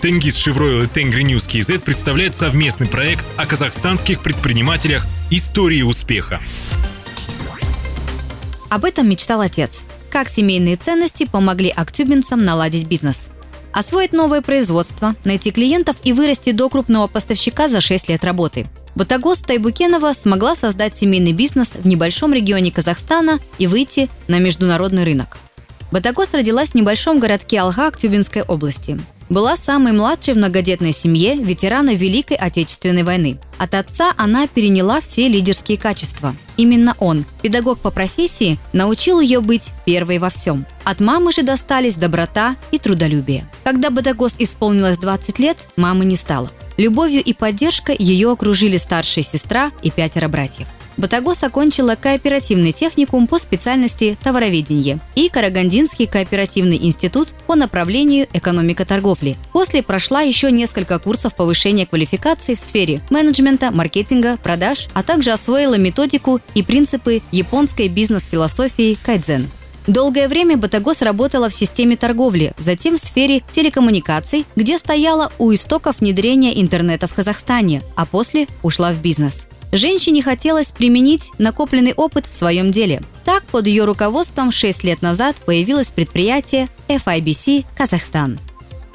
Тенгизшевройл и Tengri News KZ представляют совместный проект о казахстанских предпринимателях «Истории успеха». Об этом мечтал отец. Как семейные ценности помогли актюбинцам наладить бизнес. Освоить новое производство, найти клиентов и вырасти до крупного поставщика за 6 лет работы. Батагос Тайбукенова смогла создать семейный бизнес в небольшом регионе Казахстана и выйти на международный рынок. Батагос родилась в небольшом городке Алга Актюбинской области. Была самой младшей в многодетной семье ветерана Великой Отечественной войны. От отца она переняла все лидерские качества. Именно он, педагог по профессии, научил ее быть первой во всем. От мамы же достались доброта и трудолюбие. Когда Батагос исполнилось 20 лет, мамы не стало. Любовью и поддержкой ее окружили старшая сестра и пятеро братьев. Батагос окончила кооперативный техникум по специальности товароведение и Карагандинский кооперативный институт по направлению экономика торговли. После прошла еще несколько курсов повышения квалификации в сфере менеджмента, маркетинга, продаж, а также освоила методику и принципы японской бизнес-философии кайдзен. Долгое время Батагос работала в системе торговли, затем в сфере телекоммуникаций, где стояла у истоков внедрения интернета в Казахстане, а после ушла в бизнес. Женщине хотелось применить накопленный опыт в своем деле. Так, под ее руководством 6 лет назад появилось предприятие FIBC «Казахстан».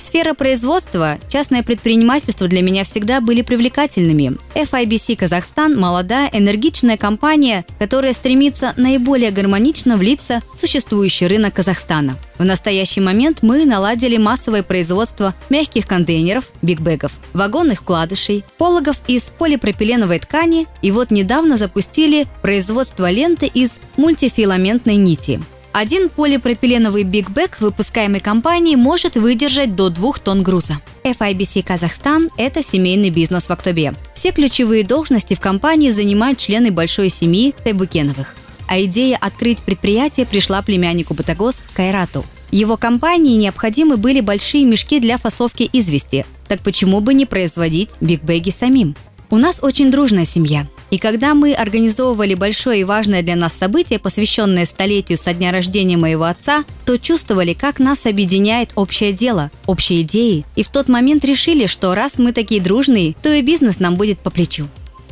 Сфера производства, частное предпринимательство для меня всегда были привлекательными. FIBC Казахстан – молодая, энергичная компания, которая стремится наиболее гармонично влиться в существующий рынок Казахстана. В настоящий момент мы наладили массовое производство мягких контейнеров, бигбэгов, вагонных вкладышей, пологов из полипропиленовой ткани и вот недавно запустили производство ленты из мультифиламентной нити. Один полипропиленовый бигбэк выпускаемой компании может выдержать до 2 тонн груза. FIBC Казахстан – это семейный бизнес в Актобе. Все ключевые должности в компании занимают члены большой семьи Тайбукеновых. А идея открыть предприятие пришла племяннику Батагос Кайрату. Его компании необходимы были большие мешки для фасовки извести. Так почему бы не производить бигбэги самим? У нас очень дружная семья. И когда мы организовывали большое и важное для нас событие, посвященное столетию со дня рождения моего отца, то чувствовали, как нас объединяет общее дело, общие идеи. И в тот момент решили, что раз мы такие дружные, то и бизнес нам будет по плечу.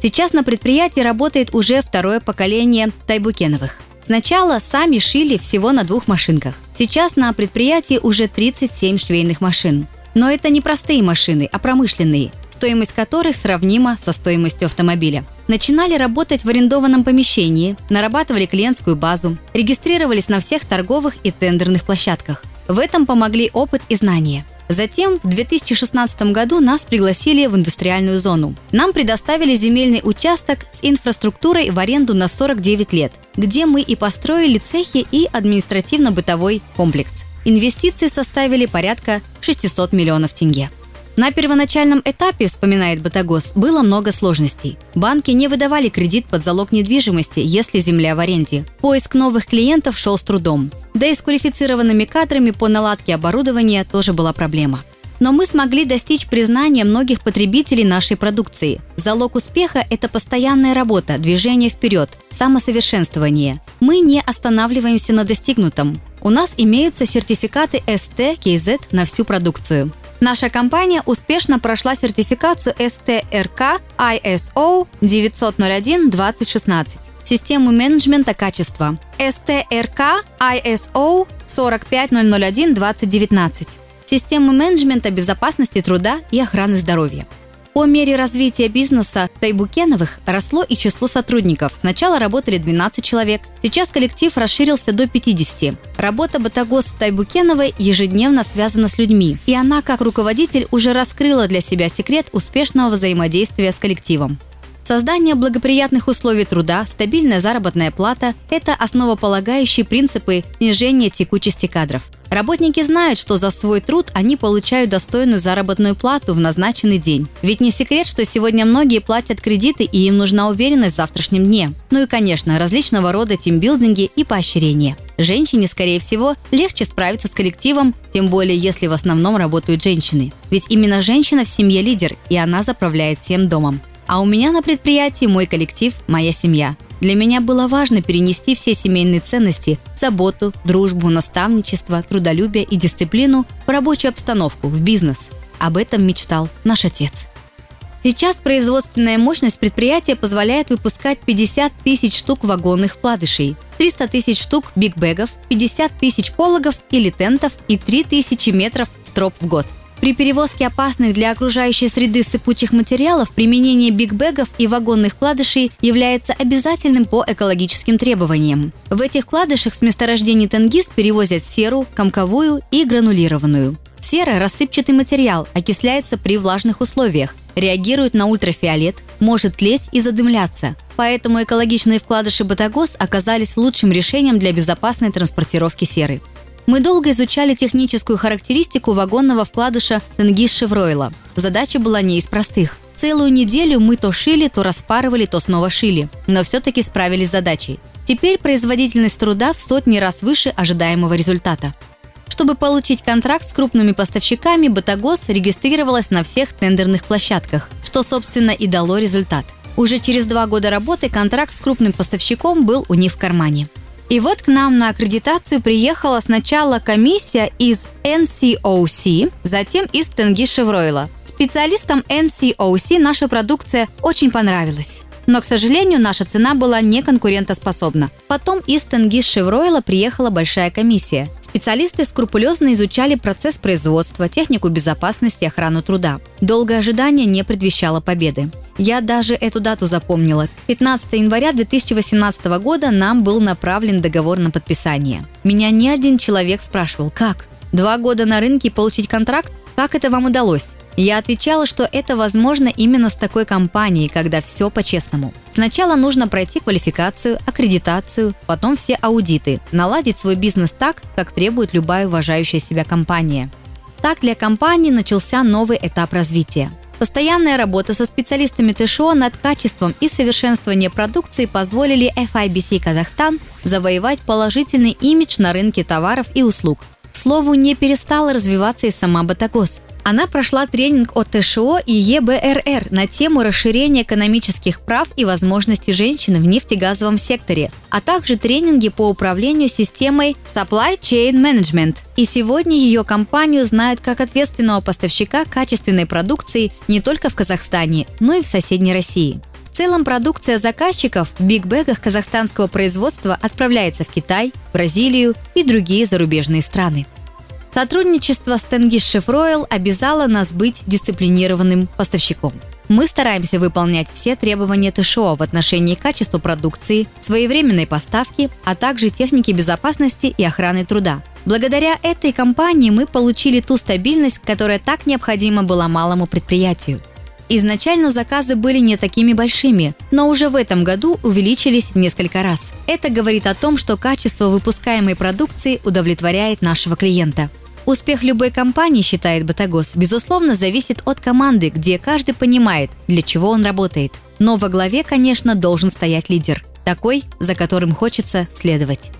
Сейчас на предприятии работает уже второе поколение Тайбукеновых. Сначала сами шили всего на двух машинках. Сейчас на предприятии уже 37 швейных машин. Но это не простые машины, а промышленные – стоимость которых сравнима со стоимостью автомобиля. Начинали работать в арендованном помещении, нарабатывали клиентскую базу, регистрировались на всех торговых и тендерных площадках. В этом помогли опыт и знания. Затем в 2016 году нас пригласили в индустриальную зону. Нам предоставили земельный участок с инфраструктурой в аренду на 49 лет, где мы и построили цехи и административно-бытовой комплекс. Инвестиции составили порядка 600 миллионов тенге. На первоначальном этапе, вспоминает Батагос, было много сложностей. Банки не выдавали кредит под залог недвижимости, если земля в аренде. Поиск новых клиентов шел с трудом. Да и с квалифицированными кадрами по наладке оборудования тоже была проблема. Но мы смогли достичь признания многих потребителей нашей продукции. Залог успеха – это постоянная работа, движение вперед, самосовершенствование. Мы не останавливаемся на достигнутом. У нас имеются сертификаты ST, KZ на всю продукцию. Наша компания успешно прошла сертификацию STRK ISO 901-2016 систему менеджмента качества. STRK ISO 45001-2019 систему менеджмента безопасности труда и охраны здоровья. По мере развития бизнеса Тайбукеновых росло и число сотрудников. Сначала работали 12 человек, сейчас коллектив расширился до 50. Работа Батагос Тайбукеновой ежедневно связана с людьми, и она, как руководитель, уже раскрыла для себя секрет успешного взаимодействия с коллективом. Создание благоприятных условий труда, стабильная заработная плата – это основополагающие принципы снижения текучести кадров. Работники знают, что за свой труд они получают достойную заработную плату в назначенный день. Ведь не секрет, что сегодня многие платят кредиты и им нужна уверенность в завтрашнем дне. Ну и, конечно, различного рода тимбилдинги и поощрения. Женщине, скорее всего, легче справиться с коллективом, тем более если в основном работают женщины. Ведь именно женщина в семье лидер, и она заправляет всем домом. А у меня на предприятии мой коллектив, моя семья. Для меня было важно перенести все семейные ценности – заботу, дружбу, наставничество, трудолюбие и дисциплину – в рабочую обстановку, в бизнес. Об этом мечтал наш отец. Сейчас производственная мощность предприятия позволяет выпускать 50 тысяч штук вагонных вкладышей, 300 тысяч штук бигбэгов, 50 тысяч пологов или тентов и 3000 метров строп в год. При перевозке опасных для окружающей среды сыпучих материалов применение бигбэгов и вагонных вкладышей является обязательным по экологическим требованиям. В этих вкладышах с месторождений Тенгиз перевозят серу, комковую и гранулированную. Сера – рассыпчатый материал, окисляется при влажных условиях, реагирует на ультрафиолет, может тлеть и задымляться. Поэтому экологичные вкладыши Батагос оказались лучшим решением для безопасной транспортировки серы. Мы долго изучали техническую характеристику вагонного вкладыша Тенгиз Шевройла. Задача была не из простых. Целую неделю мы то шили, то распарывали, то снова шили. Но все-таки справились с задачей. Теперь производительность труда в сотни раз выше ожидаемого результата. Чтобы получить контракт с крупными поставщиками, Батагос регистрировалась на всех тендерных площадках, что, собственно, и дало результат. Уже через два года работы контракт с крупным поставщиком был у них в кармане. И вот к нам на аккредитацию приехала сначала комиссия из NCOC, затем из Тенги Шевройла. Специалистам NCOC наша продукция очень понравилась. Но, к сожалению, наша цена была не конкурентоспособна. Потом из Тенгиз Шевройла приехала большая комиссия. Специалисты скрупулезно изучали процесс производства, технику безопасности и охрану труда. Долгое ожидание не предвещало победы. Я даже эту дату запомнила. 15 января 2018 года нам был направлен договор на подписание. Меня ни один человек спрашивал, как? Два года на рынке получить контракт? Как это вам удалось? Я отвечала, что это возможно именно с такой компанией, когда все по-честному. Сначала нужно пройти квалификацию, аккредитацию, потом все аудиты, наладить свой бизнес так, как требует любая уважающая себя компания. Так для компании начался новый этап развития. Постоянная работа со специалистами ТШО над качеством и совершенствованием продукции позволили FIBC Казахстан завоевать положительный имидж на рынке товаров и услуг. К слову, не перестала развиваться и сама Батагос. Она прошла тренинг от ТШО и ЕБРР на тему расширения экономических прав и возможностей женщин в нефтегазовом секторе, а также тренинги по управлению системой Supply Chain Management. И сегодня ее компанию знают как ответственного поставщика качественной продукции не только в Казахстане, но и в соседней России. В целом продукция заказчиков в бигбэгах казахстанского производства отправляется в Китай, Бразилию и другие зарубежные страны. Сотрудничество с Тенгиз Шефройл обязало нас быть дисциплинированным поставщиком. Мы стараемся выполнять все требования ТШО в отношении качества продукции, своевременной поставки, а также техники безопасности и охраны труда. Благодаря этой компании мы получили ту стабильность, которая так необходима была малому предприятию. Изначально заказы были не такими большими, но уже в этом году увеличились в несколько раз. Это говорит о том, что качество выпускаемой продукции удовлетворяет нашего клиента. Успех любой компании, считает Батагос, безусловно зависит от команды, где каждый понимает, для чего он работает. Но во главе, конечно, должен стоять лидер. Такой, за которым хочется следовать.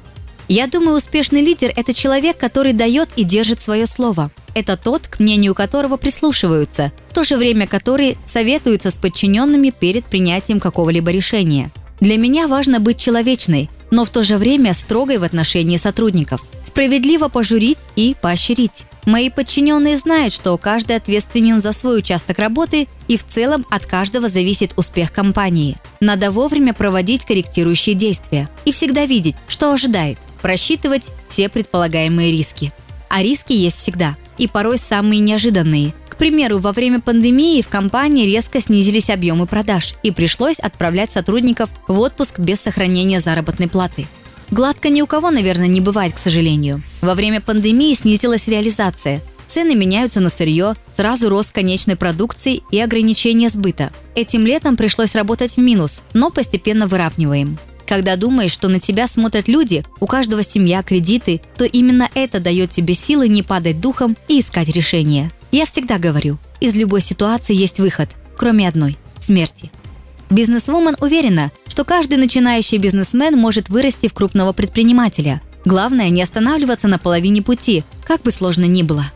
Я думаю, успешный лидер – это человек, который дает и держит свое слово. Это тот, к мнению которого прислушиваются, в то же время который советуется с подчиненными перед принятием какого-либо решения. Для меня важно быть человечной, но в то же время строгой в отношении сотрудников – Справедливо пожурить и поощрить. Мои подчиненные знают, что каждый ответственен за свой участок работы и в целом от каждого зависит успех компании. Надо вовремя проводить корректирующие действия и всегда видеть, что ожидает, просчитывать все предполагаемые риски. А риски есть всегда, и порой самые неожиданные. К примеру, во время пандемии в компании резко снизились объемы продаж и пришлось отправлять сотрудников в отпуск без сохранения заработной платы. Гладко ни у кого, наверное, не бывает, к сожалению. Во время пандемии снизилась реализация. Цены меняются на сырье, сразу рост конечной продукции и ограничение сбыта. Этим летом пришлось работать в минус, но постепенно выравниваем. Когда думаешь, что на тебя смотрят люди, у каждого семья, кредиты, то именно это дает тебе силы не падать духом и искать решение. Я всегда говорю, из любой ситуации есть выход, кроме одной – смерти. Бизнесвумен уверена, что каждый начинающий бизнесмен может вырасти в крупного предпринимателя. Главное не останавливаться на половине пути, как бы сложно ни было.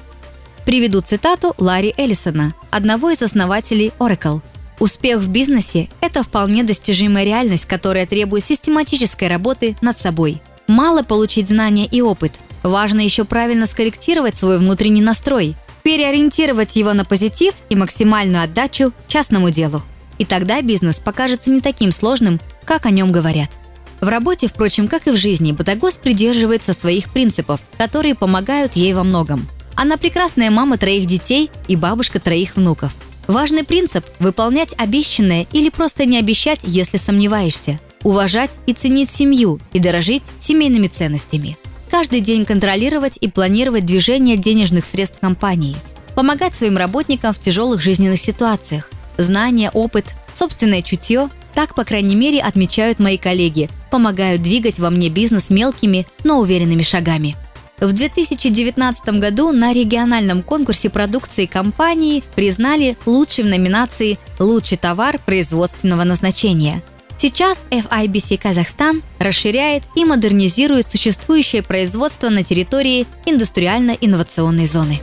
Приведу цитату Ларри Эллисона, одного из основателей Oracle. Успех в бизнесе – это вполне достижимая реальность, которая требует систематической работы над собой. Мало получить знания и опыт. Важно еще правильно скорректировать свой внутренний настрой – переориентировать его на позитив и максимальную отдачу частному делу. И тогда бизнес покажется не таким сложным, как о нем говорят. В работе, впрочем, как и в жизни, Батагос придерживается своих принципов, которые помогают ей во многом. Она прекрасная мама троих детей и бабушка троих внуков. Важный принцип – выполнять обещанное или просто не обещать, если сомневаешься. Уважать и ценить семью и дорожить семейными ценностями. Каждый день контролировать и планировать движение денежных средств компании. Помогать своим работникам в тяжелых жизненных ситуациях. Знания, опыт, собственное чутье – так, по крайней мере, отмечают мои коллеги, помогают двигать во мне бизнес мелкими, но уверенными шагами. В 2019 году на региональном конкурсе продукции компании признали лучшей в номинации «Лучший товар производственного назначения». Сейчас FIBC Казахстан расширяет и модернизирует существующее производство на территории индустриально-инновационной зоны.